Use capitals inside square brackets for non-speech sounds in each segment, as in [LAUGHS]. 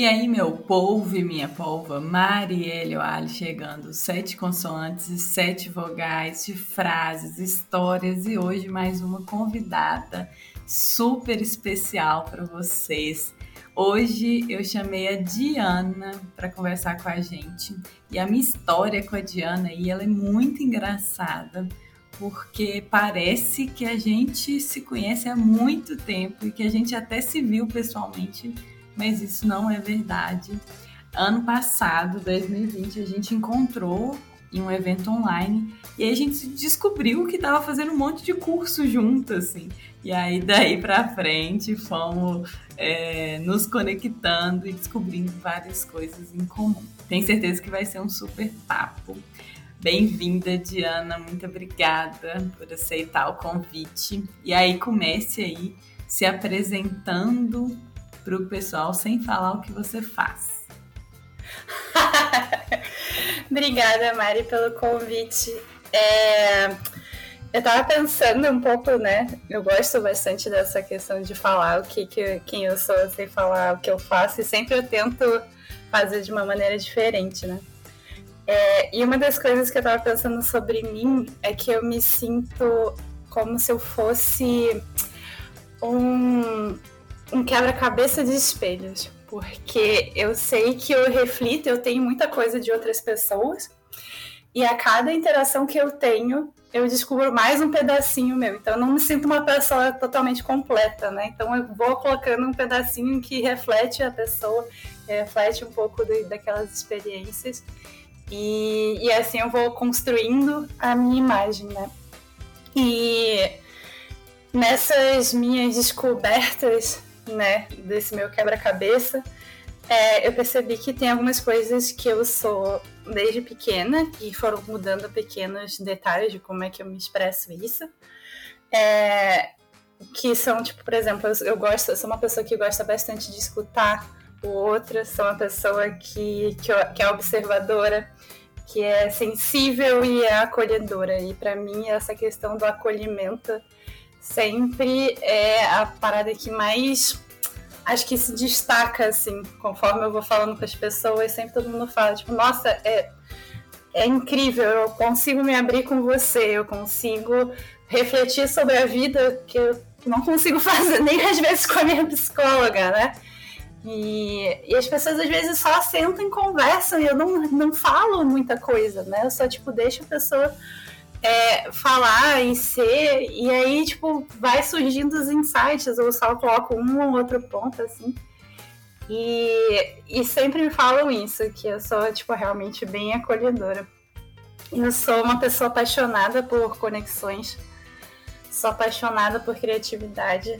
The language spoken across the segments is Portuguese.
E aí, meu polvo e minha polva, Marielle Ali chegando, sete consoantes e sete vogais de frases, histórias e hoje mais uma convidada super especial para vocês. Hoje eu chamei a Diana para conversar com a gente e a minha história com a Diana aí ela é muito engraçada porque parece que a gente se conhece há muito tempo e que a gente até se viu pessoalmente mas isso não é verdade. Ano passado, 2020, a gente encontrou em um evento online e aí a gente descobriu que estava fazendo um monte de curso junto, assim. E aí daí para frente fomos é, nos conectando e descobrindo várias coisas em comum. Tenho certeza que vai ser um super papo. Bem-vinda, Diana. Muito obrigada por aceitar o convite. E aí comece aí se apresentando para o pessoal sem falar o que você faz. [LAUGHS] Obrigada, Mari, pelo convite. É... Eu tava pensando um pouco, né? Eu gosto bastante dessa questão de falar o que, que quem eu sou sem falar o que eu faço, e sempre eu tento fazer de uma maneira diferente, né? É... e uma das coisas que eu tava pensando sobre mim é que eu me sinto como se eu fosse um, um quebra-cabeça de espelhos, porque eu sei que eu reflito, eu tenho muita coisa de outras pessoas, e a cada interação que eu tenho, eu descubro mais um pedacinho meu. Então, eu não me sinto uma pessoa totalmente completa, né? Então, eu vou colocando um pedacinho que reflete a pessoa, reflete um pouco de, daquelas experiências. E, e assim eu vou construindo a minha imagem, né? E nessas minhas descobertas né, desse meu quebra-cabeça, é, eu percebi que tem algumas coisas que eu sou desde pequena, que foram mudando pequenos detalhes de como é que eu me expresso isso. É, que são, tipo, por exemplo, eu, eu, gosto, eu sou uma pessoa que gosta bastante de escutar o outro, sou uma pessoa que, que, que é observadora, que é sensível e é acolhedora. E para mim, essa questão do acolhimento sempre é a parada que mais acho que se destaca, assim, conforme eu vou falando com as pessoas, sempre todo mundo fala, tipo, nossa, é, é incrível, eu consigo me abrir com você, eu consigo refletir sobre a vida que eu não consigo [LAUGHS] fazer nem às vezes com a minha psicóloga, né? E, e as pessoas às vezes só sentam e conversam e eu não, não falo muita coisa, né? Eu só, tipo, deixo a pessoa é, falar e ser, e aí, tipo, vai surgindo os insights, eu só coloco um ou outro ponto, assim. E, e sempre me falam isso, que eu sou, tipo, realmente bem acolhedora. Eu sou uma pessoa apaixonada por conexões, sou apaixonada por criatividade,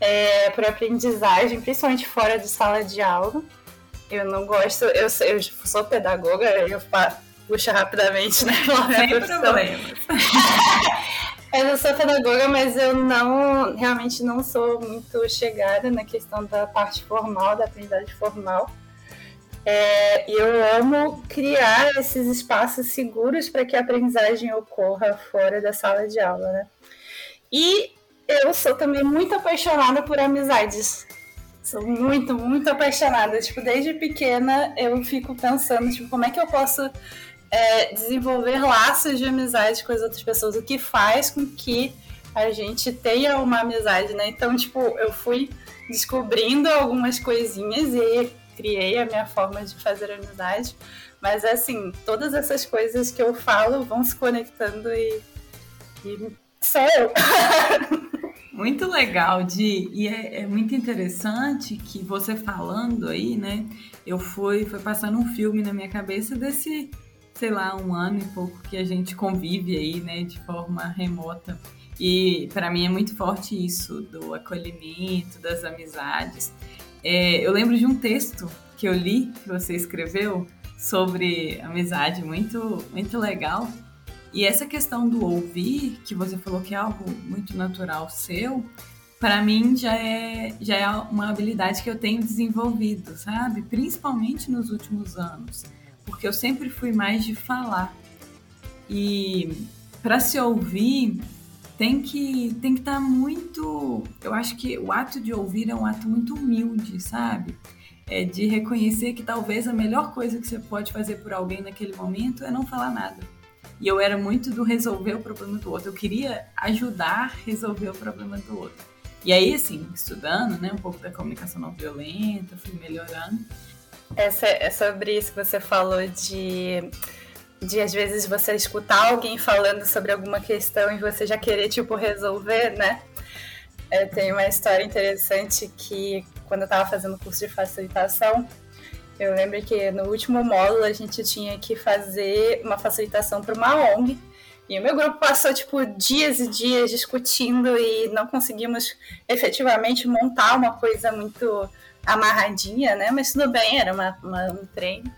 é, por aprendizagem, principalmente fora de sala de aula. Eu não gosto, eu, eu sou pedagoga, eu puxa rapidamente, né? Sem problemas. eu sou pedagoga, mas eu não realmente não sou muito chegada na questão da parte formal, da aprendizagem formal. É, eu amo criar esses espaços seguros para que a aprendizagem ocorra fora da sala de aula, né? E eu sou também muito apaixonada por amizades. Sou muito, muito apaixonada. Tipo, desde pequena eu fico pensando, tipo, como é que eu posso é, desenvolver laços de amizade com as outras pessoas, o que faz com que a gente tenha uma amizade, né? Então, tipo, eu fui descobrindo algumas coisinhas e criei a minha forma de fazer amizade. Mas, assim, todas essas coisas que eu falo vão se conectando e, e sou eu. [LAUGHS] Muito legal, Di. E é, é, muito interessante que você falando aí, né? Eu fui, foi passando um filme na minha cabeça desse sei lá, um ano e pouco que a gente convive aí, né, de forma remota. E para mim é muito forte isso, do acolhimento, das amizades. É, eu lembro de um texto que eu li, que você escreveu, sobre amizade, muito, muito legal. E essa questão do ouvir, que você falou que é algo muito natural seu, para mim já é, já é uma habilidade que eu tenho desenvolvido, sabe? Principalmente nos últimos anos porque eu sempre fui mais de falar. E para se ouvir, tem que tem que estar tá muito. Eu acho que o ato de ouvir é um ato muito humilde, sabe? é de reconhecer que talvez a melhor coisa que você pode fazer por alguém naquele momento é não falar nada. E eu era muito do resolver o problema do outro. Eu queria ajudar a resolver o problema do outro. E aí, assim, estudando, né, um pouco da comunicação não violenta, fui melhorando. Essa, é sobre isso que você falou de, de, às vezes, você escutar alguém falando sobre alguma questão e você já querer, tipo, resolver, né? Tenho uma história interessante que, quando eu estava fazendo curso de facilitação, eu lembro que no último módulo a gente tinha que fazer uma facilitação para uma ONG e o meu grupo passou, tipo, dias e dias discutindo e não conseguimos efetivamente montar uma coisa muito amarradinha, né? Mas tudo bem, era uma, uma, um treino.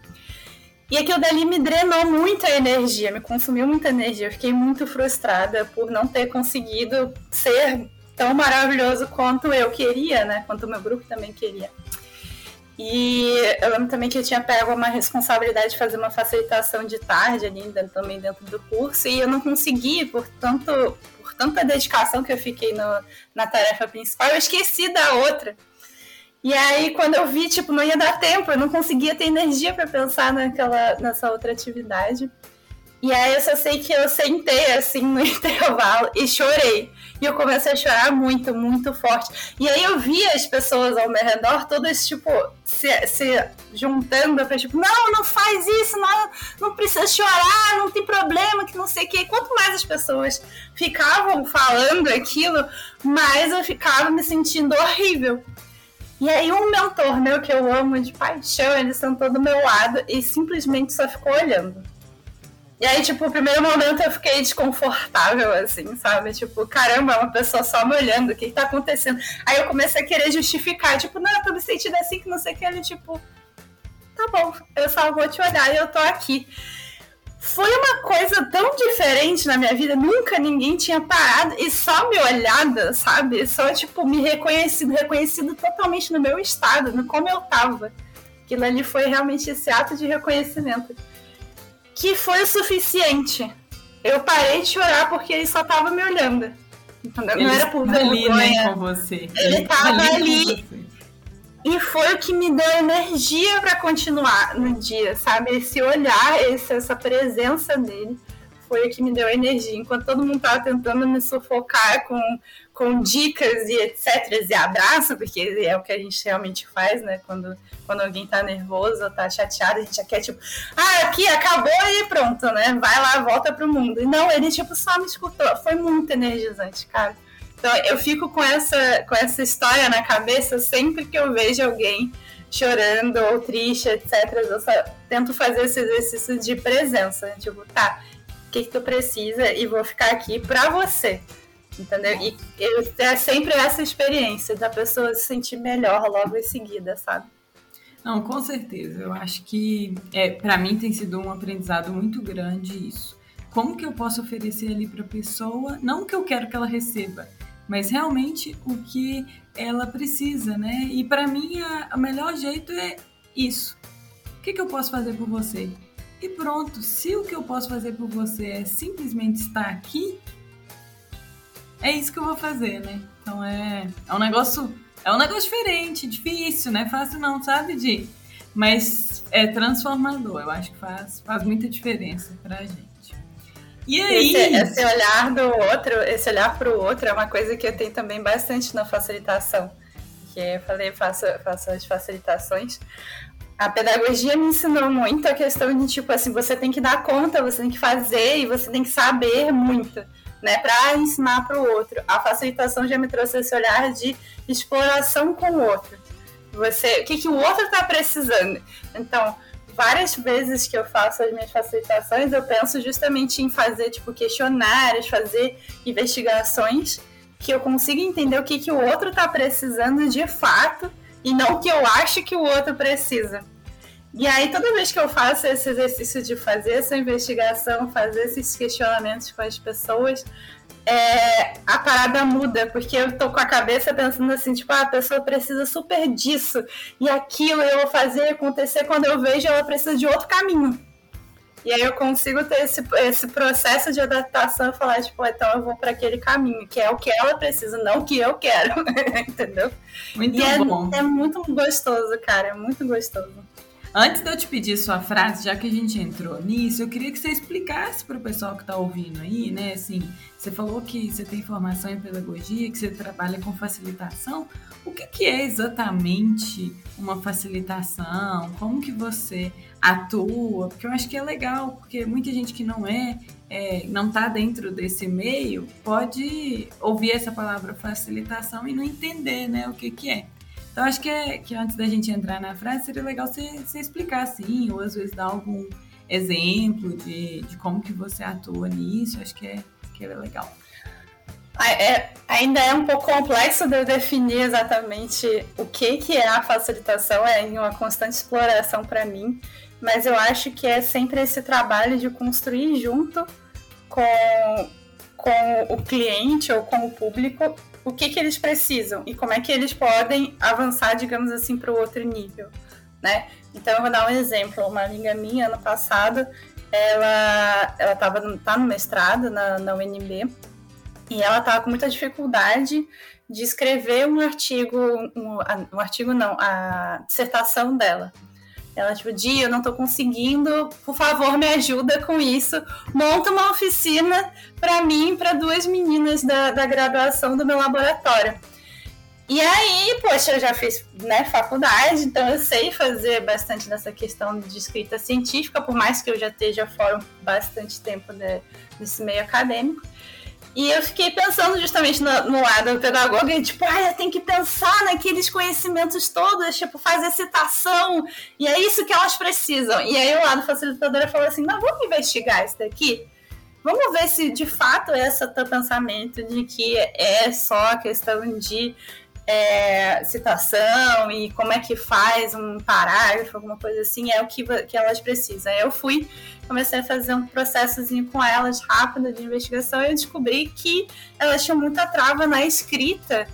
E aquilo dali me drenou muita energia, me consumiu muita energia. Eu fiquei muito frustrada por não ter conseguido ser tão maravilhoso quanto eu queria, né? Quanto o meu grupo também queria. E eu lembro também que eu tinha pego uma responsabilidade de fazer uma facilitação de tarde ali também dentro do curso, e eu não consegui, por, tanto, por tanta dedicação que eu fiquei no, na tarefa principal, eu esqueci da outra. E aí, quando eu vi, tipo, não ia dar tempo, eu não conseguia ter energia para pensar naquela, nessa outra atividade. E aí eu só sei que eu sentei assim no [LAUGHS] intervalo e chorei. E eu comecei a chorar muito, muito forte. E aí eu vi as pessoas ao meu redor, todas, tipo, se, se juntando pra, tipo, não, não faz isso, não, não precisa chorar, não tem problema, que não sei o quê. Quanto mais as pessoas ficavam falando aquilo, mais eu ficava me sentindo horrível. E aí um mentor meu que eu amo de paixão, ele sentou do meu lado e simplesmente só ficou olhando. E aí, tipo, o primeiro momento eu fiquei desconfortável, assim, sabe? Tipo, caramba, uma pessoa só me olhando, o que, que tá acontecendo? Aí eu comecei a querer justificar, tipo, não, eu tô me sentindo assim, que não sei o que. Ele, tipo, tá bom, eu só vou te olhar e eu tô aqui. Foi uma coisa tão diferente na minha vida, nunca ninguém tinha parado e só me olhado, sabe? Só, tipo, me reconhecido, reconhecido totalmente no meu estado, no como eu tava. Aquilo ali foi realmente esse ato de reconhecimento que foi o suficiente. Eu parei de chorar porque ele só tava me olhando. Entendeu? Ele não era por vergonha. Ali, né, com você. Ele, ele tava ali. E foi o que me deu energia para continuar no dia, sabe? Esse olhar, essa presença dele foi o que me deu energia. Enquanto todo mundo tava tentando me sufocar com com dicas e etc. e abraço, porque é o que a gente realmente faz, né? Quando, quando alguém tá nervoso ou tá chateado, a gente já quer, tipo, ah, aqui acabou e pronto, né? Vai lá, volta pro mundo. E não, ele, tipo, só me escutou. Foi muito energizante, cara. Então, eu fico com essa, com essa história na cabeça sempre que eu vejo alguém chorando ou triste, etc. Eu só tento fazer esse exercício de presença. Tipo, tá, o que, que tu precisa e vou ficar aqui pra você Entendeu? E é sempre essa experiência da pessoa se sentir melhor logo em seguida, sabe? Não, com certeza. Eu acho que é, para mim tem sido um aprendizado muito grande isso. Como que eu posso oferecer ali para a pessoa, não o que eu quero que ela receba, mas realmente o que ela precisa, né? E para mim o melhor jeito é isso. O que, que eu posso fazer por você? E pronto, se o que eu posso fazer por você é simplesmente estar aqui, é isso que eu vou fazer, né? Então é, é um negócio. É um negócio diferente, difícil, né? Fácil não, sabe, Di? Mas é transformador. Eu acho que faz, faz muita diferença pra gente. E aí? Esse, esse olhar do outro, esse olhar para o outro é uma coisa que eu tenho também bastante na facilitação. Que eu falei, faço, faço as facilitações. A pedagogia me ensinou muito a questão de, tipo assim, você tem que dar conta, você tem que fazer e você tem que saber muito né, para ensinar para o outro. A facilitação já me trouxe esse olhar de exploração com o outro. Você, o que, que o outro está precisando? Então, várias vezes que eu faço as minhas facilitações, eu penso justamente em fazer tipo questionários, fazer investigações que eu consiga entender o que, que o outro está precisando de fato e não o que eu acho que o outro precisa. E aí, toda vez que eu faço esse exercício de fazer essa investigação, fazer esses questionamentos com as pessoas, é, a parada muda, porque eu tô com a cabeça pensando assim, tipo, ah, a pessoa precisa super disso, e aquilo eu vou fazer acontecer quando eu vejo ela precisa de outro caminho. E aí eu consigo ter esse, esse processo de adaptação e falar, tipo, então eu vou para aquele caminho, que é o que ela precisa, não o que eu quero. [LAUGHS] Entendeu? Muito e é, bom. É, é muito gostoso, cara. É muito gostoso. Antes de eu te pedir sua frase, já que a gente entrou nisso, eu queria que você explicasse para o pessoal que está ouvindo aí, né? Assim, você falou que você tem formação em pedagogia, que você trabalha com facilitação. O que, que é exatamente uma facilitação? Como que você atua? Porque eu acho que é legal, porque muita gente que não é, é não está dentro desse meio, pode ouvir essa palavra facilitação e não entender, né, o que que é. Então, acho que, é, que antes da gente entrar na frase, seria legal você, você explicar assim, ou às vezes dar algum exemplo de, de como que você atua nisso. Acho que é, é legal. É, ainda é um pouco complexo de eu definir exatamente o que, que é a facilitação, é uma constante exploração para mim, mas eu acho que é sempre esse trabalho de construir junto com, com o cliente ou com o público o que, que eles precisam e como é que eles podem avançar, digamos assim, para o outro nível, né? Então, eu vou dar um exemplo. Uma amiga minha, ano passado, ela ela tava, tá no mestrado na, na UNB e ela estava com muita dificuldade de escrever um artigo, um, um artigo não, a dissertação dela. Ela, tipo, dia, eu não tô conseguindo, por favor, me ajuda com isso. Monta uma oficina para mim, para duas meninas da, da graduação do meu laboratório. E aí, poxa, eu já fiz né, faculdade, então eu sei fazer bastante dessa questão de escrita científica, por mais que eu já esteja fora bastante tempo de, desse meio acadêmico. E eu fiquei pensando justamente no, no lado pedagoga, e tipo, ah, eu tenho que pensar naqueles conhecimentos todos, tipo, fazer citação, e é isso que elas precisam. E aí o lado facilitadora falou assim, não, vamos investigar isso daqui? Vamos ver se de fato é esse teu pensamento de que é só questão de é, citação e como é que faz um parágrafo, alguma coisa assim, é o que, que elas precisam. Eu fui, comecei a fazer um processozinho com elas rápido de investigação e eu descobri que elas tinham muita trava na escrita,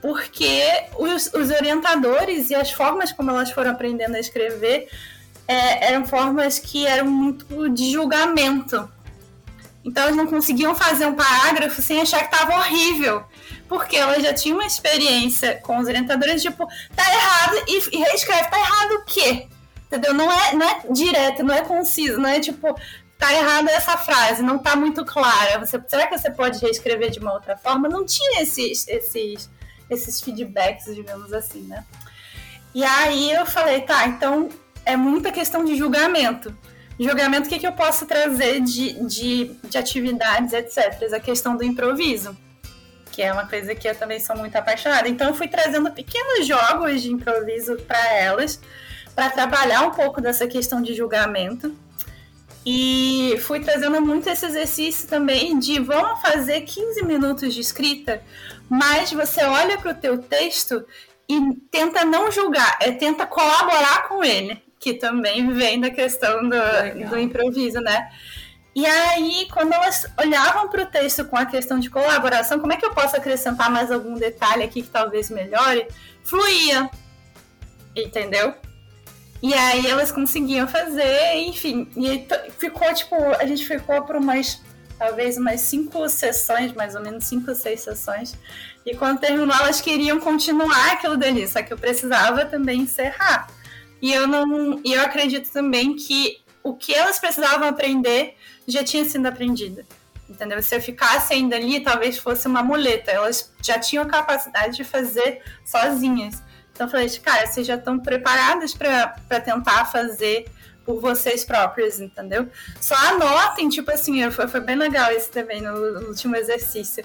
porque os, os orientadores e as formas como elas foram aprendendo a escrever é, eram formas que eram muito de julgamento. Então eles não conseguiam fazer um parágrafo sem achar que estava horrível porque ela já tinha uma experiência com os orientadores, tipo, tá errado, e, e reescreve, tá errado o quê? Entendeu? Não é, não é direto, não é conciso, não é tipo, tá errada essa frase, não tá muito clara. Você, será que você pode reescrever de uma outra forma? Não tinha esses, esses, esses feedbacks, digamos assim, né? E aí eu falei, tá, então é muita questão de julgamento. Julgamento, o que, que eu posso trazer de, de, de atividades, etc. A questão do improviso que é uma coisa que eu também sou muito apaixonada. Então eu fui trazendo pequenos jogos de improviso para elas, para trabalhar um pouco dessa questão de julgamento. E fui trazendo muito esse exercício também de vamos fazer 15 minutos de escrita, mas você olha para o teu texto e tenta não julgar, é tenta colaborar com ele, que também vem da questão do, do improviso, né? E aí, quando elas olhavam para o texto com a questão de colaboração, como é que eu posso acrescentar mais algum detalhe aqui que talvez melhore? Fluía. Entendeu? E aí elas conseguiam fazer, enfim. E ficou, tipo, a gente ficou por umas, talvez umas cinco sessões, mais ou menos cinco, seis sessões. E quando terminou, elas queriam continuar aquilo dali, só que eu precisava também encerrar. E eu não. E eu acredito também que o que elas precisavam aprender já tinha sido aprendida. Entendeu? Se eu ficasse ainda ali, talvez fosse uma muleta. Elas já tinham capacidade de fazer sozinhas. Então eu falei, cara, vocês já estão preparadas para tentar fazer por vocês próprias, entendeu? Só anotem, tipo assim, foi, foi bem legal isso também no, no último exercício.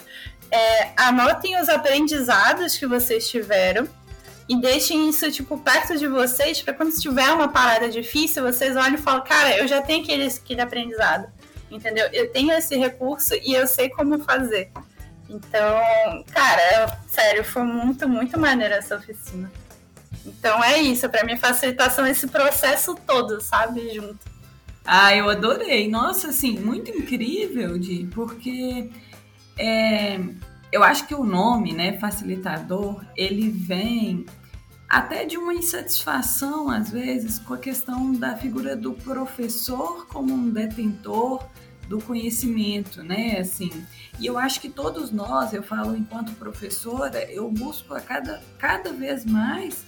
É, anotem os aprendizados que vocês tiveram e deixem isso, tipo, perto de vocês, para quando tiver uma parada difícil, vocês olhem e falam, cara, eu já tenho aquele, aquele aprendizado entendeu? Eu tenho esse recurso e eu sei como fazer. Então, cara, sério, foi muito, muito maneira essa oficina. Então é isso, para mim facilitação esse processo todo, sabe, junto. Ah, eu adorei. Nossa, assim, muito incrível, Di, porque é, eu acho que o nome, né, facilitador, ele vem até de uma insatisfação, às vezes, com a questão da figura do professor como um detentor do conhecimento, né? Assim, e eu acho que todos nós, eu falo enquanto professora, eu busco a cada, cada vez mais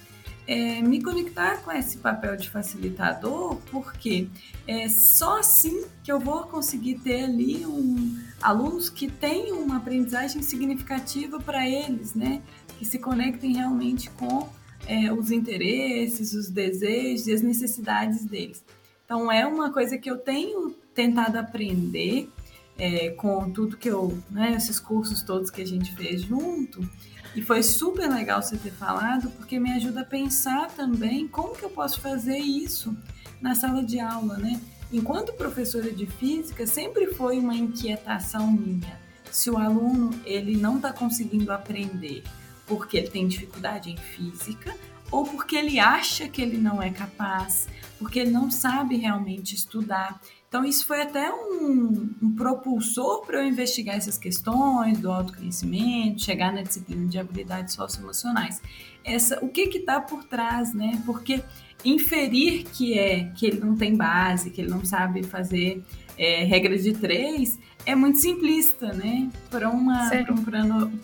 é, me conectar com esse papel de facilitador, porque é só assim que eu vou conseguir ter ali um, alunos que tenham uma aprendizagem significativa para eles, né? Que se conectem realmente com é, os interesses, os desejos e as necessidades deles. Então, é uma coisa que eu tenho tentado aprender é, com tudo que eu, né, esses cursos todos que a gente fez junto. E foi super legal você ter falado, porque me ajuda a pensar também como que eu posso fazer isso na sala de aula, né? Enquanto professora de física, sempre foi uma inquietação minha. Se o aluno ele não está conseguindo aprender porque ele tem dificuldade em física ou porque ele acha que ele não é capaz, porque ele não sabe realmente estudar. Então, isso foi até um, um propulsor para eu investigar essas questões do autoconhecimento, chegar na disciplina de habilidades socioemocionais. Essa, o que está por trás, né? Porque inferir que é que ele não tem base, que ele não sabe fazer é, regra de três, é muito simplista, né? Para um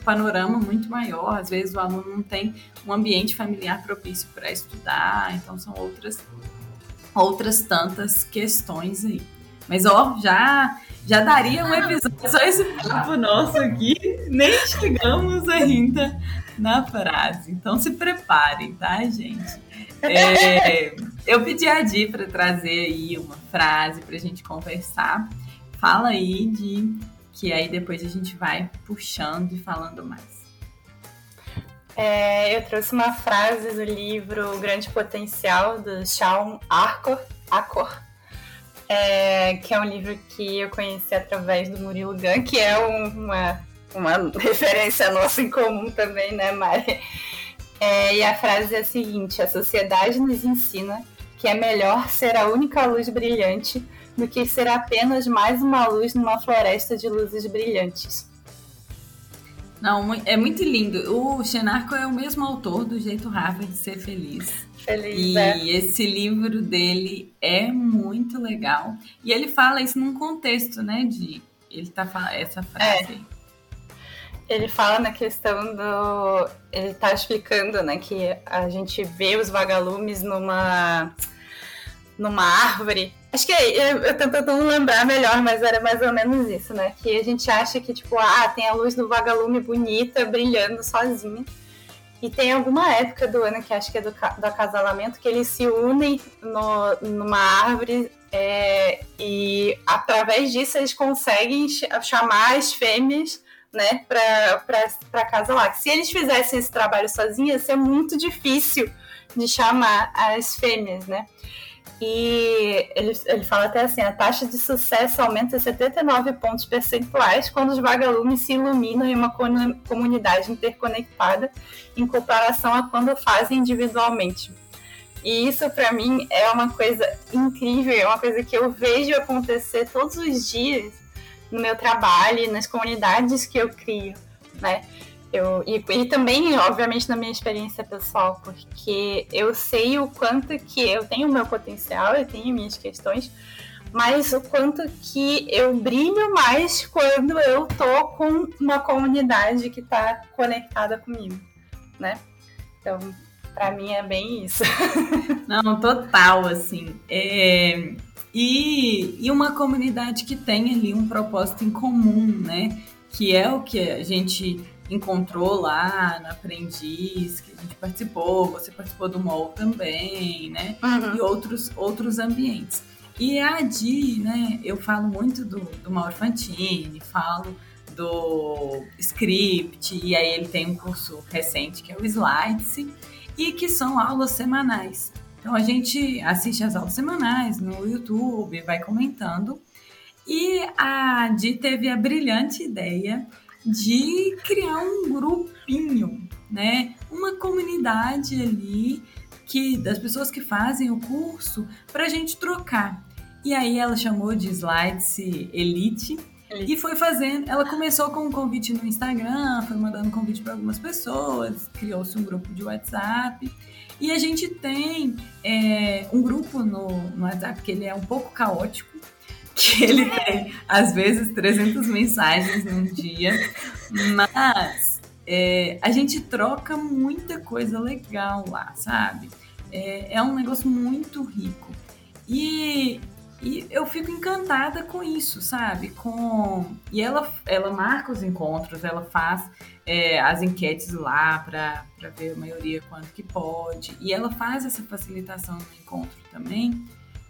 panorama muito maior. Às vezes o aluno não tem um ambiente familiar propício para estudar, então são outras outras tantas questões aí. Mas ó, já já daria um episódio só esse papo nosso aqui, nem chegamos ainda na frase. Então se preparem, tá, gente? É, eu pedi a Di para trazer aí uma frase para a gente conversar. Fala aí, Di, que aí depois a gente vai puxando e falando mais. É, eu trouxe uma frase do livro Grande Potencial, do Shawn Arcor, Acor, é, que é um livro que eu conheci através do Murilo Gun, que é uma, uma [LAUGHS] referência nossa em comum também, né, Mari? É, e a frase é a seguinte: a sociedade nos ensina que é melhor ser a única luz brilhante do que ser apenas mais uma luz numa floresta de luzes brilhantes. Não, é muito lindo. O Xenarco é o mesmo autor do Jeito Harvard de Ser Feliz. Feliz, e é. esse livro dele é muito legal. E ele fala isso num contexto, né, de ele tá falando essa frase. É ele fala na questão do. Ele está explicando, né, que a gente vê os vagalumes numa. numa árvore. Acho que eu, eu tentando lembrar melhor, mas era mais ou menos isso, né? Que a gente acha que, tipo, ah, tem a luz do vagalume bonita brilhando sozinha. E tem alguma época do ano, que acho que é do, do acasalamento, que eles se unem no, numa árvore é, e através disso eles conseguem chamar as fêmeas né, para casa lá. Se eles fizessem esse trabalho sozinhos, ia ser muito difícil de chamar as fêmeas, né? E ele, ele fala até assim: a taxa de sucesso aumenta 79 pontos percentuais quando os vagalumes se iluminam em uma comunidade interconectada, em comparação a quando fazem individualmente. E isso, para mim, é uma coisa incrível, é uma coisa que eu vejo acontecer todos os dias no meu trabalho nas comunidades que eu crio, né? Eu, e, e, também, obviamente, na minha experiência pessoal, porque eu sei o quanto que eu tenho o meu potencial, eu tenho minhas questões, mas o quanto que eu brilho mais quando eu tô com uma comunidade que está conectada comigo, né? Então, para mim é bem isso. [LAUGHS] Não, total, assim. É, e, e uma comunidade que tem ali um propósito em comum, né? Que é o que a gente encontrou lá no Aprendiz, que a gente participou, você participou do MOL também, né? Uhum. E outros, outros ambientes. E a Adi, né? Eu falo muito do, do Mauro Fantini, falo do Script, e aí ele tem um curso recente que é o Slides, e que são aulas semanais. Então a gente assiste as aulas semanais no YouTube, vai comentando. E a Di teve a brilhante ideia de criar um grupinho, né? Uma comunidade ali que das pessoas que fazem o curso para a gente trocar. E aí ela chamou de Slides Elite. E foi fazendo. Ela começou com um convite no Instagram, foi mandando convite para algumas pessoas, criou-se um grupo de WhatsApp. E a gente tem é, um grupo no, no WhatsApp que ele é um pouco caótico, [LAUGHS] que ele tem, às vezes, 300 mensagens num dia, mas é, a gente troca muita coisa legal lá, sabe? É, é um negócio muito rico. E, e eu fico encantada com isso, sabe? Com e ela ela marca os encontros, ela faz é, as enquetes lá para ver a maioria quanto que pode e ela faz essa facilitação do encontro também.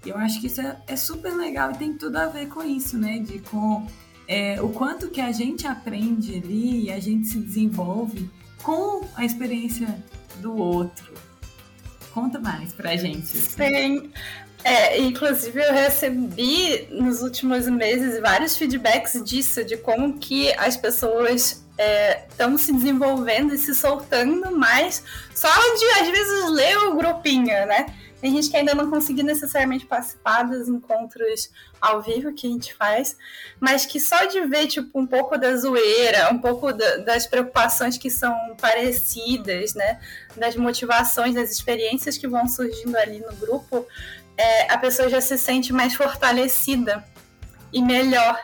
E eu acho que isso é, é, super legal e tem tudo a ver com isso, né? De com é, o quanto que a gente aprende ali e a gente se desenvolve com a experiência do outro. Conta mais pra gente. Sim. É, inclusive eu recebi nos últimos meses vários feedbacks disso, de como que as pessoas estão é, se desenvolvendo e se soltando mais só de às vezes ler o grupinho, né? Tem gente que ainda não conseguiu necessariamente participar dos encontros ao vivo que a gente faz, mas que só de ver tipo um pouco da zoeira, um pouco da, das preocupações que são parecidas, né, das motivações, das experiências que vão surgindo ali no grupo, é, a pessoa já se sente mais fortalecida e melhor.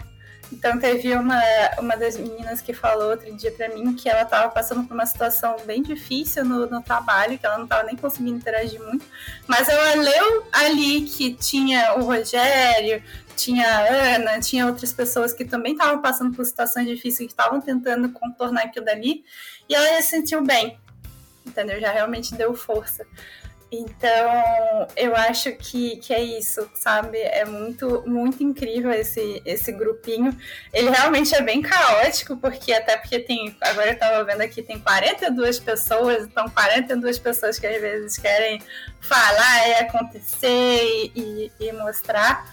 Então teve uma, uma das meninas que falou outro dia para mim que ela estava passando por uma situação bem difícil no, no trabalho, que ela não estava nem conseguindo interagir muito, mas ela leu ali que tinha o Rogério, tinha a Ana, tinha outras pessoas que também estavam passando por situações difíceis, que estavam tentando contornar aquilo dali, e ela se sentiu bem, entendeu? Já realmente deu força. Então, eu acho que, que é isso, sabe? É muito, muito incrível esse, esse grupinho. Ele realmente é bem caótico, porque até porque tem. Agora eu tava vendo aqui, tem 42 pessoas, então 42 pessoas que às vezes querem falar e acontecer e, e mostrar.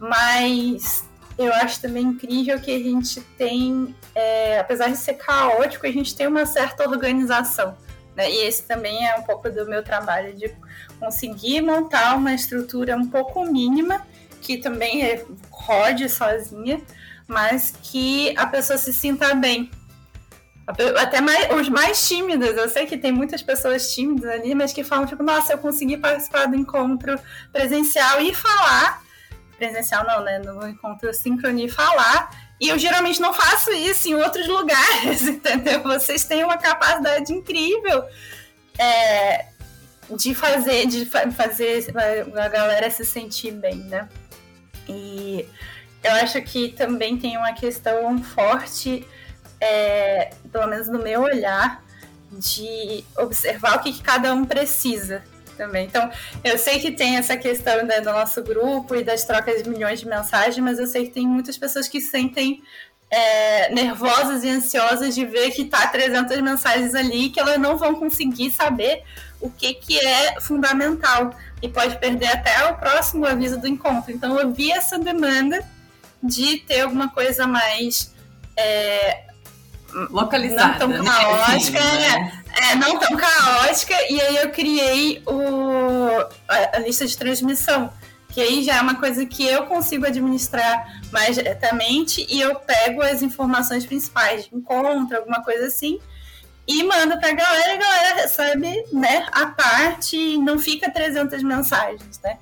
Mas eu acho também incrível que a gente tem, é, apesar de ser caótico, a gente tem uma certa organização. Né? E esse também é um pouco do meu trabalho de conseguir montar uma estrutura um pouco mínima, que também é, rode sozinha, mas que a pessoa se sinta bem. Até mais, os mais tímidos, eu sei que tem muitas pessoas tímidas ali, mas que falam, tipo, nossa, eu consegui participar do encontro presencial e falar. Presencial não, né? No encontro sincronia e falar e eu geralmente não faço isso em outros lugares, [LAUGHS] entendeu? Vocês têm uma capacidade incrível é, de fazer, de fazer a galera se sentir bem, né? E eu acho que também tem uma questão forte, é, pelo menos no meu olhar, de observar o que, que cada um precisa também. Então, eu sei que tem essa questão né, do nosso grupo e das trocas de milhões de mensagens, mas eu sei que tem muitas pessoas que sentem é, nervosas e ansiosas de ver que tá 300 mensagens ali que elas não vão conseguir saber o que, que é fundamental e pode perder até o próximo aviso do encontro. Então, eu vi essa demanda de ter alguma coisa mais é, localizada, não tão né? caótica, né? é, não tão caótica, e aí eu criei o, a, a, lista de transmissão, que aí já é uma coisa que eu consigo administrar mais diretamente e eu pego as informações principais encontro, alguma coisa assim, e mando pra galera, a galera recebe, né, a parte e não fica 300 mensagens, né?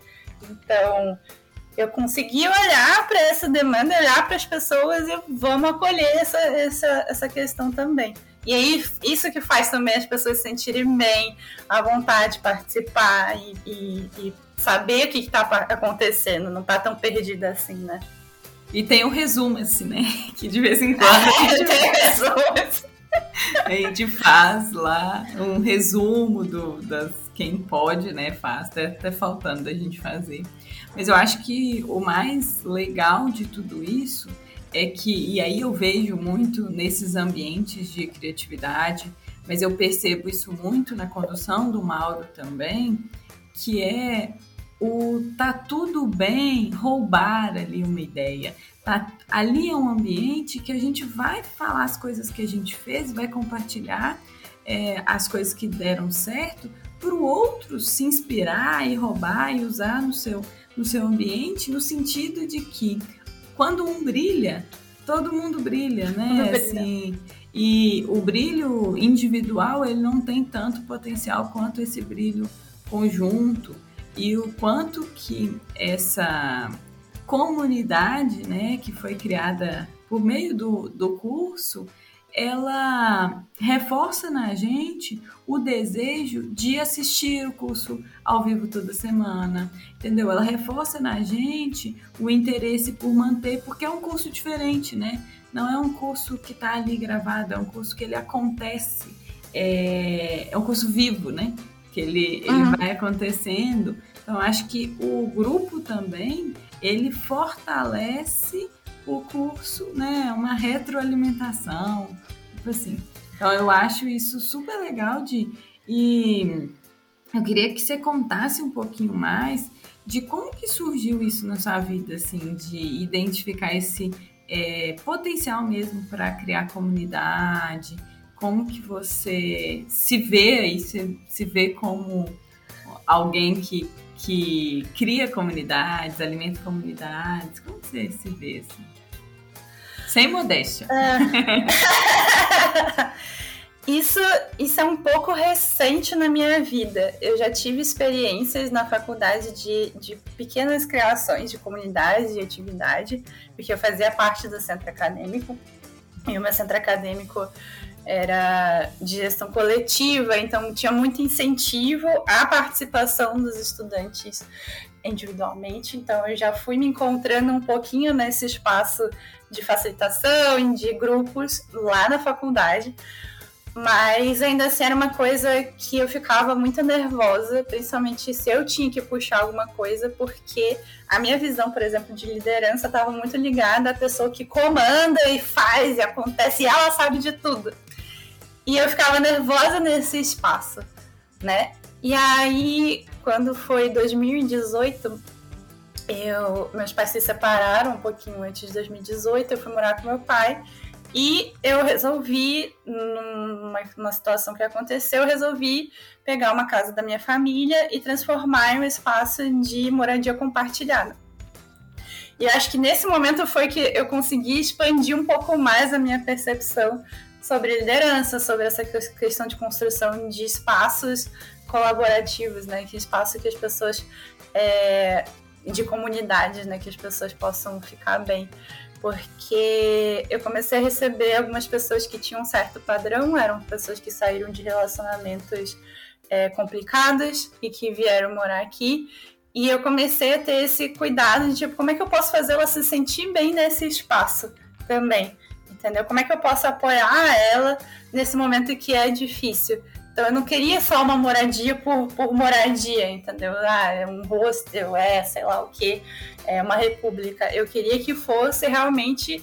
Então, eu consegui olhar para essa demanda, olhar para as pessoas e vamos acolher essa, essa, essa questão também. E aí, isso que faz também as pessoas se sentirem bem, à vontade de participar e, e, e saber o que está acontecendo, não tá tão perdida assim, né? E tem um resumo, assim, né? [LAUGHS] Que de vez em [LAUGHS] quando a gente, tem resumo. [LAUGHS] a gente faz lá um resumo do, das quem pode, né? Faz, até, até faltando da gente fazer. Mas eu acho que o mais legal de tudo isso é que, e aí eu vejo muito nesses ambientes de criatividade, mas eu percebo isso muito na condução do Mauro também, que é o tá tudo bem roubar ali uma ideia. Tá, ali é um ambiente que a gente vai falar as coisas que a gente fez, vai compartilhar é, as coisas que deram certo, para o outro se inspirar e roubar e usar no seu, no seu ambiente, no sentido de que quando um brilha, todo mundo brilha, né? Assim, e o brilho individual, ele não tem tanto potencial quanto esse brilho conjunto e o quanto que essa comunidade, né, que foi criada por meio do, do curso, ela reforça na gente o desejo de assistir o curso ao vivo toda semana, entendeu? Ela reforça na gente o interesse por manter, porque é um curso diferente, né? Não é um curso que está ali gravado, é um curso que ele acontece, é, é um curso vivo, né? Que ele, ele uhum. vai acontecendo. Então, acho que o grupo também, ele fortalece o curso, né? Uma retroalimentação, tipo assim. Então eu acho isso super legal de e eu queria que você contasse um pouquinho mais de como que surgiu isso na sua vida, assim, de identificar esse é, potencial mesmo para criar comunidade, como que você se vê aí, se, se vê como alguém que, que cria comunidades, alimenta comunidades, como você se vê assim? Sem modéstia. É. [LAUGHS] isso, isso é um pouco recente na minha vida. Eu já tive experiências na faculdade de, de pequenas criações de comunidade e atividade, porque eu fazia parte do centro acadêmico. E o meu centro acadêmico era de gestão coletiva, então tinha muito incentivo à participação dos estudantes individualmente. Então eu já fui me encontrando um pouquinho nesse espaço de facilitação de grupos lá na faculdade. Mas ainda assim era uma coisa que eu ficava muito nervosa, principalmente se eu tinha que puxar alguma coisa, porque a minha visão, por exemplo, de liderança estava muito ligada à pessoa que comanda e faz e acontece, e ela sabe de tudo. E eu ficava nervosa nesse espaço, né? E aí, quando foi 2018, eu, meus pais se separaram um pouquinho antes de 2018, eu fui morar com meu pai e eu resolvi, numa, numa situação que aconteceu, eu resolvi pegar uma casa da minha família e transformar em um espaço de moradia compartilhada. E acho que nesse momento foi que eu consegui expandir um pouco mais a minha percepção sobre liderança, sobre essa questão de construção de espaços colaborativos, né? Que espaço que as pessoas é, de comunidades, né, que as pessoas possam ficar bem. Porque eu comecei a receber algumas pessoas que tinham um certo padrão, eram pessoas que saíram de relacionamentos é, complicados e que vieram morar aqui. E eu comecei a ter esse cuidado de tipo, como é que eu posso fazer ela se sentir bem nesse espaço também, entendeu? Como é que eu posso apoiar ela nesse momento que é difícil? Então eu não queria só uma moradia por, por moradia, entendeu? Ah, é um hostel, é sei lá o que, é uma república. Eu queria que fosse realmente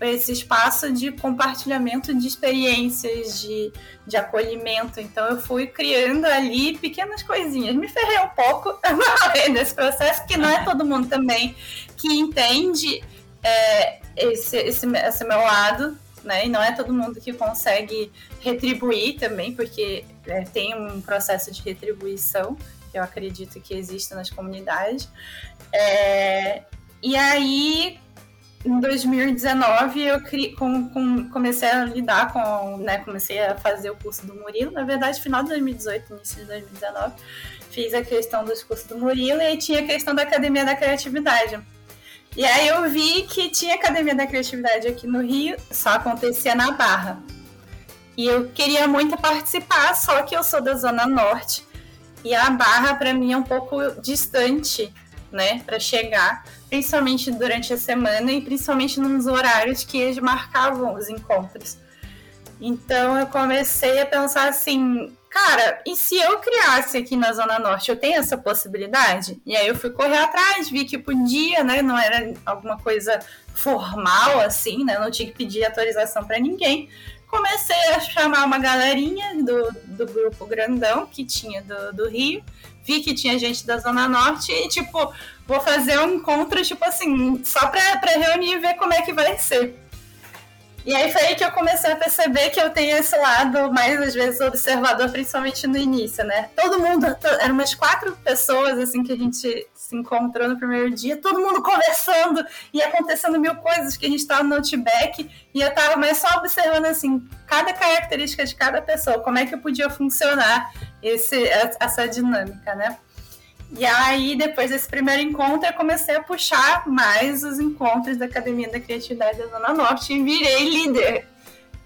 esse espaço de compartilhamento de experiências, de, de acolhimento. Então eu fui criando ali pequenas coisinhas. Me ferrei um pouco [LAUGHS] nesse processo, que não é todo mundo também que entende é, esse, esse, esse meu lado né? E não é todo mundo que consegue retribuir também, porque é, tem um processo de retribuição que eu acredito que existe nas comunidades. É, e aí, em 2019, eu cri, com, com, comecei a lidar com, né, comecei a fazer o curso do Murilo, na verdade, final de 2018, início de 2019, fiz a questão dos cursos do Murilo e tinha a questão da Academia da Criatividade. E aí eu vi que tinha Academia da Criatividade aqui no Rio, só acontecia na Barra. E eu queria muito participar, só que eu sou da Zona Norte e a Barra para mim é um pouco distante, né, para chegar, principalmente durante a semana e principalmente nos horários que eles marcavam os encontros. Então eu comecei a pensar assim, cara, e se eu criasse aqui na Zona Norte, eu tenho essa possibilidade? E aí eu fui correr atrás, vi que podia, né? Não era alguma coisa formal assim, né? Não tinha que pedir autorização para ninguém. Comecei a chamar uma galerinha do, do grupo grandão que tinha do, do Rio. Vi que tinha gente da Zona Norte e, tipo, vou fazer um encontro, tipo assim, só pra, pra reunir e ver como é que vai ser. E aí foi aí que eu comecei a perceber que eu tenho esse lado mais, às vezes, observador, principalmente no início, né? Todo mundo, eram umas quatro pessoas, assim, que a gente se encontrou no primeiro dia, todo mundo conversando e acontecendo mil coisas, que a gente tava no Outback e eu tava mais só observando, assim, cada característica de cada pessoa, como é que podia funcionar esse, essa dinâmica, né? E aí, depois desse primeiro encontro, eu comecei a puxar mais os encontros da Academia da Criatividade da Zona Norte e virei líder.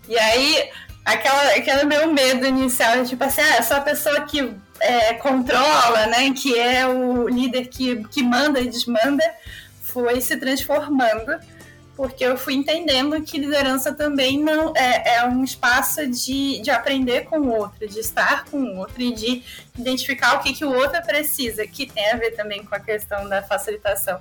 E aí, aquela, aquele meu medo inicial, tipo assim, ah, eu sou a pessoa que é, controla, né, que é o líder que, que manda e desmanda, foi se transformando porque eu fui entendendo que liderança também não é, é, um espaço de, de aprender com o outro, de estar com o outro e de identificar o que, que o outro precisa, que tem a ver também com a questão da facilitação.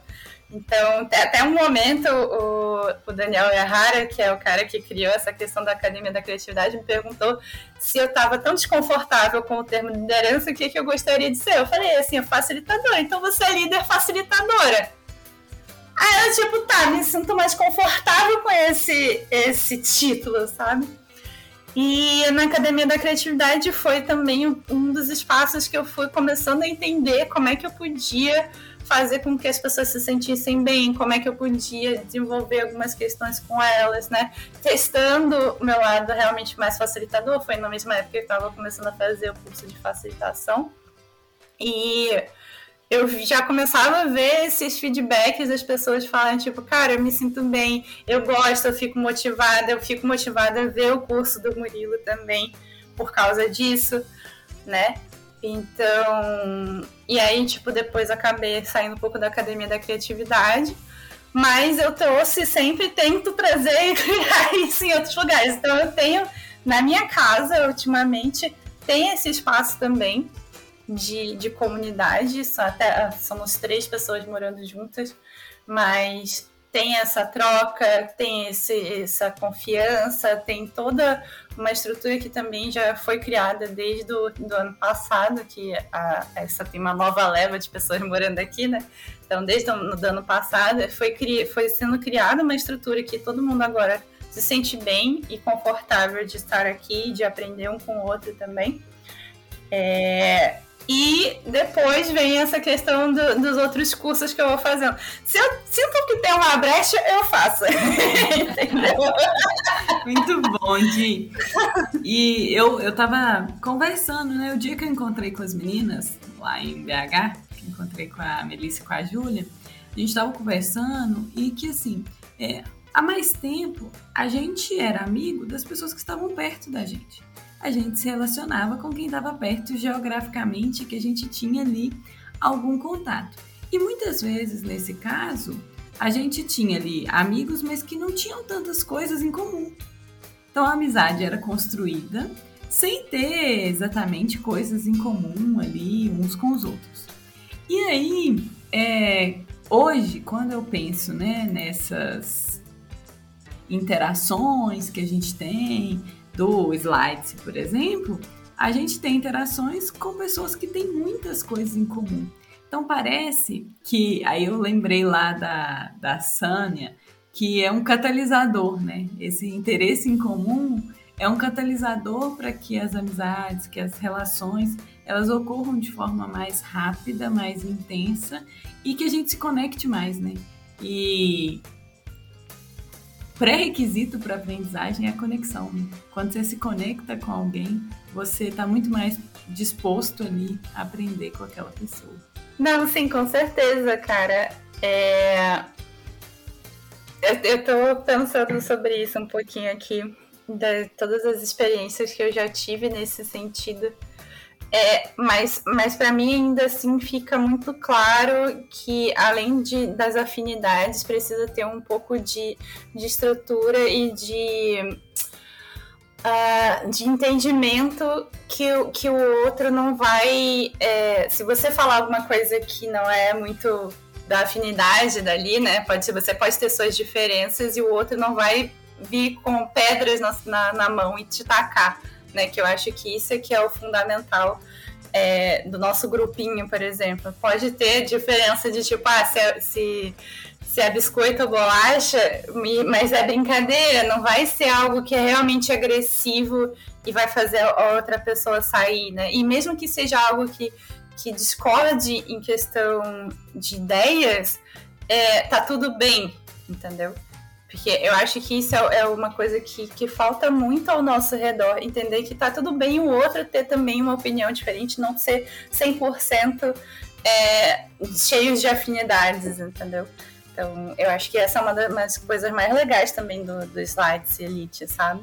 Então, até um momento, o, o Daniel Errara, que é o cara que criou essa questão da Academia da Criatividade, me perguntou se eu estava tão desconfortável com o termo liderança, o que, que eu gostaria de ser. Eu falei assim, facilitadora. Então, você é líder facilitadora. Aí eu, tipo, tá, me sinto mais confortável com esse, esse título, sabe? E na Academia da Criatividade foi também um dos espaços que eu fui começando a entender como é que eu podia fazer com que as pessoas se sentissem bem, como é que eu podia desenvolver algumas questões com elas, né? Testando o meu lado realmente mais facilitador, foi na mesma época que eu estava começando a fazer o curso de facilitação. E eu já começava a ver esses feedbacks das pessoas falando, tipo, cara, eu me sinto bem, eu gosto, eu fico motivada, eu fico motivada a ver o curso do Murilo também por causa disso, né? Então, e aí, tipo, depois acabei saindo um pouco da academia da criatividade, mas eu trouxe, sempre tento trazer e criar [LAUGHS] isso em outros lugares. Então, eu tenho na minha casa, ultimamente, tem esse espaço também de, de comunidade, até, somos três pessoas morando juntas, mas tem essa troca, tem esse, essa confiança, tem toda uma estrutura que também já foi criada desde o do ano passado, que a, essa tem uma nova leva de pessoas morando aqui, né? Então, desde o do ano passado, foi, foi sendo criada uma estrutura que todo mundo agora se sente bem e confortável de estar aqui, de aprender um com o outro também. É, e depois vem essa questão do, dos outros cursos que eu vou fazendo. Se eu sinto que tem uma brecha, eu faço. [LAUGHS] Muito bom, Di. E eu, eu tava conversando, né? O dia que eu encontrei com as meninas lá em BH, que encontrei com a Melissa e com a Júlia, a gente tava conversando e que assim, é, há mais tempo a gente era amigo das pessoas que estavam perto da gente a gente se relacionava com quem estava perto geograficamente, que a gente tinha ali algum contato. E muitas vezes, nesse caso, a gente tinha ali amigos, mas que não tinham tantas coisas em comum. Então a amizade era construída sem ter exatamente coisas em comum ali uns com os outros. E aí, é, hoje, quando eu penso né, nessas interações que a gente tem, do Slides, por exemplo, a gente tem interações com pessoas que têm muitas coisas em comum. Então parece que, aí eu lembrei lá da, da Sânia, que é um catalisador, né? Esse interesse em comum é um catalisador para que as amizades, que as relações, elas ocorram de forma mais rápida, mais intensa e que a gente se conecte mais, né? E pré-requisito para aprendizagem é a conexão. Quando você se conecta com alguém, você está muito mais disposto ali a aprender com aquela pessoa. Não, sim, com certeza, cara. É... Eu, estou pensando sobre isso um pouquinho aqui, de todas as experiências que eu já tive nesse sentido. É, mas mas para mim ainda assim fica muito claro que além de, das afinidades precisa ter um pouco de, de estrutura e de, uh, de entendimento que, que o outro não vai. É, se você falar alguma coisa que não é muito da afinidade dali, né? Pode, você pode ter suas diferenças e o outro não vai vir com pedras na, na, na mão e te tacar né? Que eu acho que isso é que é o fundamental é, do nosso grupinho, por exemplo. Pode ter diferença de tipo, ah, se, se, se é biscoito ou bolacha, mas é brincadeira, não vai ser algo que é realmente agressivo e vai fazer a outra pessoa sair, né? E mesmo que seja algo que, que discorde em questão de ideias, é, tá tudo bem, entendeu? Porque eu acho que isso é, é uma coisa que, que falta muito ao nosso redor, entender que tá tudo bem o outro ter também uma opinião diferente, não ser 100% é, cheios de afinidades, entendeu? Então, eu acho que essa é uma das coisas mais legais também do, do Slides Elite, sabe?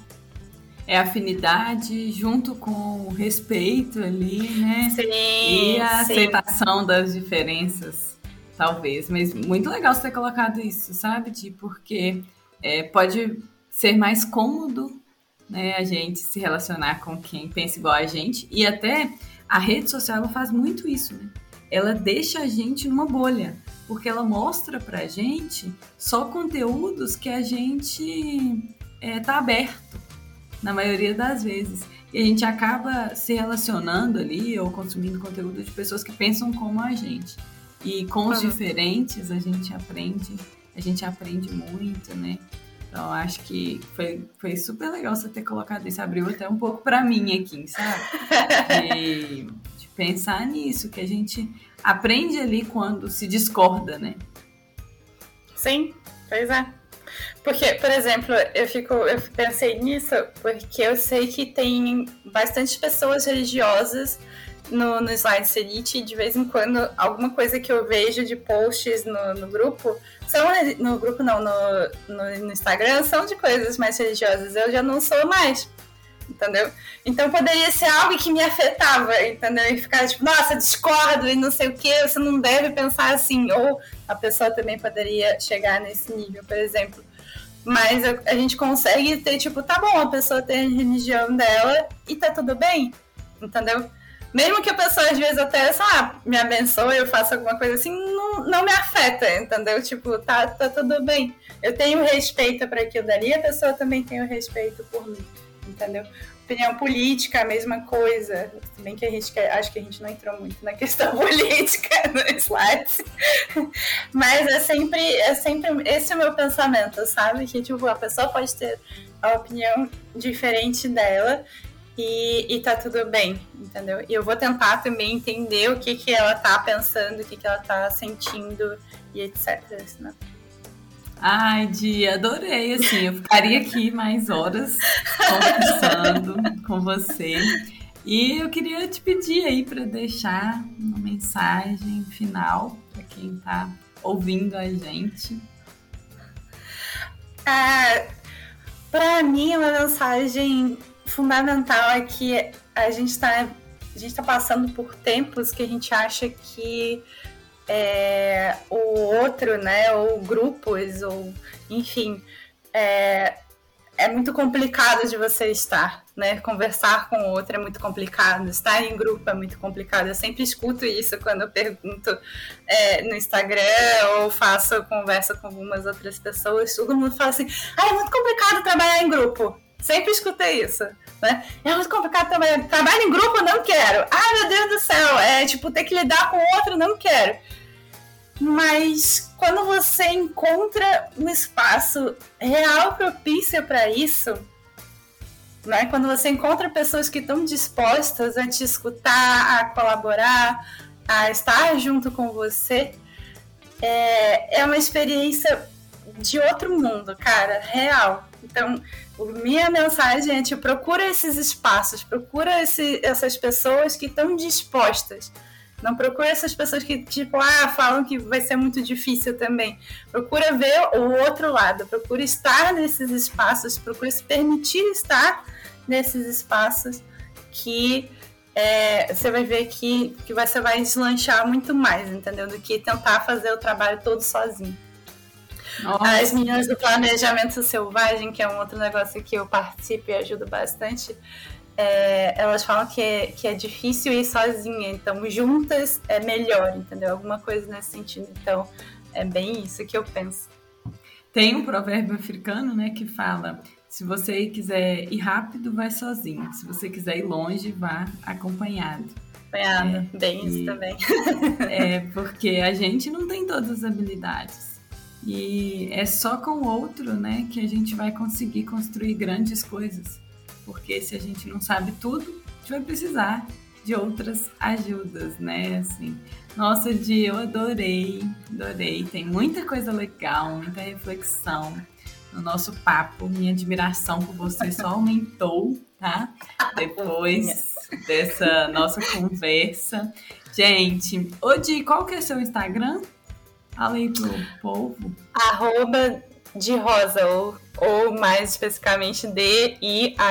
É afinidade junto com o respeito ali, né? Sim, e a sim. aceitação das diferenças, talvez. Mas muito legal você ter colocado isso, sabe? De porque é, pode ser mais cômodo né, a gente se relacionar com quem pensa igual a gente. E até a rede social faz muito isso, né? Ela deixa a gente numa bolha, porque ela mostra pra gente só conteúdos que a gente é, tá aberto, na maioria das vezes. E a gente acaba se relacionando ali ou consumindo conteúdo de pessoas que pensam como a gente. E com os diferentes a gente aprende a gente aprende muito, né? Então, acho que foi, foi super legal você ter colocado isso. Abriu até um pouco para mim aqui, sabe? [LAUGHS] De, de, pensar nisso, que a gente aprende ali quando se discorda, né? Sim, pois é. Porque, por exemplo, eu fico, eu pensei nisso porque eu sei que tem bastante pessoas religiosas no, no Slide Elite, de vez em quando, alguma coisa que eu vejo de posts no, no grupo, são no grupo não, no, no, no, Instagram, são de coisas mais religiosas. Eu já não sou mais, entendeu? Então poderia ser algo que me afetava, entendeu? E ficar tipo, nossa, discordo e não sei o que, você não deve pensar assim. Ou a pessoa também poderia chegar nesse nível, por exemplo. Mas a, a gente consegue ter, tipo, tá bom, a pessoa tem a religião dela e tá tudo bem, entendeu? Mesmo que a pessoa às vezes até, sei lá, me abençoe, eu faça alguma coisa assim, não, não me afeta, entendeu? Tipo, tá, tá tudo bem. Eu tenho respeito para aquilo dali, a pessoa também tem o respeito por mim, entendeu? Opinião política, a mesma coisa. Se bem que a gente acho que a gente não entrou muito na questão [LAUGHS] política no slide. Mas é sempre, é sempre esse é o meu pensamento, sabe? Que tipo, a pessoa pode ter a opinião diferente dela e, e tá tudo bem, entendeu? E eu vou tentar também entender o que, que ela tá pensando, o que, que ela tá sentindo e etc. Né? Ai, Di, adorei, assim, eu ficaria aqui mais horas conversando [LAUGHS] com você. E eu queria te pedir aí para deixar uma mensagem final para quem está ouvindo a gente. É, para mim, uma mensagem fundamental é que a gente está a gente está passando por tempos que a gente acha que é, o outro, né, ou grupos, ou enfim, é, é muito complicado de você estar, né? Conversar com o outro é muito complicado, estar em grupo é muito complicado. Eu sempre escuto isso quando eu pergunto é, no Instagram ou faço conversa com algumas outras pessoas. Todo mundo fala assim: ah, é muito complicado trabalhar em grupo. Sempre escutei isso, né? É muito complicado trabalhar. Trabalho em grupo, não quero. Ah, meu Deus do céu, é tipo ter que lidar com outro, não quero. Mas quando você encontra um espaço real propício para isso, né? Quando você encontra pessoas que estão dispostas a te escutar, a colaborar, a estar junto com você, é, é uma experiência de outro mundo, cara, real. Então, minha mensagem é: procura esses espaços, procura esse, essas pessoas que estão dispostas. Não procura essas pessoas que, tipo, ah, falam que vai ser muito difícil também. Procura ver o outro lado, procura estar nesses espaços, procura se permitir estar nesses espaços que é, você vai ver que, que você vai deslanchar muito mais, entendeu? Do que tentar fazer o trabalho todo sozinho. Nossa. As meninas do planejamento selvagem, que é um outro negócio que eu participo e ajudo bastante, é, elas falam que é, que é difícil ir sozinha, então juntas é melhor, entendeu? Alguma coisa nesse sentido. Então, é bem isso que eu penso. Tem um provérbio africano, né, que fala: se você quiser ir rápido, vai sozinho. Se você quiser ir longe, vá acompanhado. Acompanhado, é, bem e, isso também. [LAUGHS] é, porque a gente não tem todas as habilidades E é só com o outro, né, que a gente vai conseguir construir grandes coisas. Porque se a gente não sabe tudo, a gente vai precisar de outras ajudas, né? Assim, nossa, Di, eu adorei, adorei. Tem muita coisa legal, muita reflexão no nosso papo. Minha admiração por você só aumentou, tá? Depois dessa nossa conversa. Gente, ô Di, qual que é seu Instagram? Fala aí pro povo. Arroba de rosa, ou, ou mais especificamente D-I-H-O-Z-A.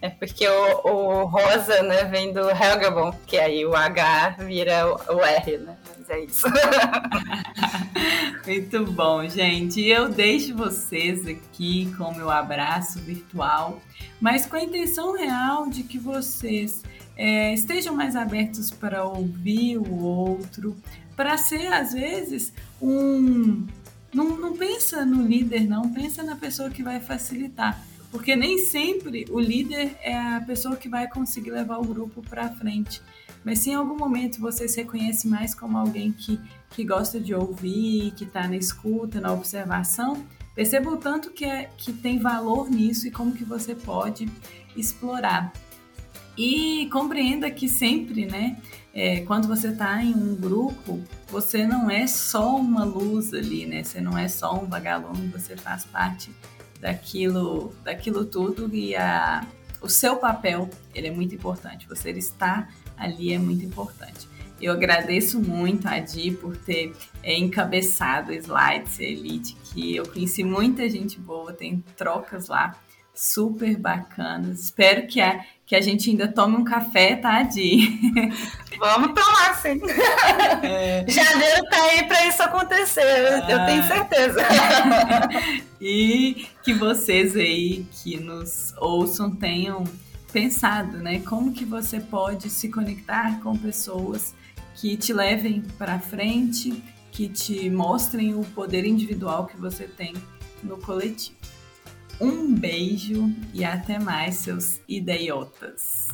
É porque o, o, rosa, né, vem do Helgabon, que aí o H vira o, o R, né? Mas é isso. [LAUGHS] Muito bom, gente. Eu deixo vocês aqui com o meu abraço virtual, mas com a intenção real de que vocês é, estejam mais abertos para ouvir o outro, para ser, às vezes, um. Não, não pensa no líder, não, pensa na pessoa que vai facilitar porque nem sempre o líder é a pessoa que vai conseguir levar o grupo para frente. Mas se em algum momento você se reconhece mais como alguém que, que gosta de ouvir, que está na escuta, na observação, perceba o tanto que, é, que tem valor nisso e como que você pode explorar. E compreenda que sempre, né, é, quando você está em um grupo, você não é só uma luz ali, né? Você não é só um vagalume, você faz parte daquilo, daquilo tudo e a, o seu papel ele é muito importante. Você estar ali é muito importante. Eu agradeço muito a Di por ter é, encabeçado Slides Elite, que eu conheci muita gente boa, tem trocas lá super bacanas. Espero que a, que a gente ainda tome um café, tá, Di? [LAUGHS] Vamos tomar, sim. É. Janeiro tá aí para isso acontecer, ah. eu tenho certeza. [LAUGHS] e que vocês aí que nos ouçam tenham pensado, né? Como que você pode se conectar com pessoas que te levem para frente, que te mostrem o poder individual que você tem no coletivo. Um beijo e até mais, seus idiotas!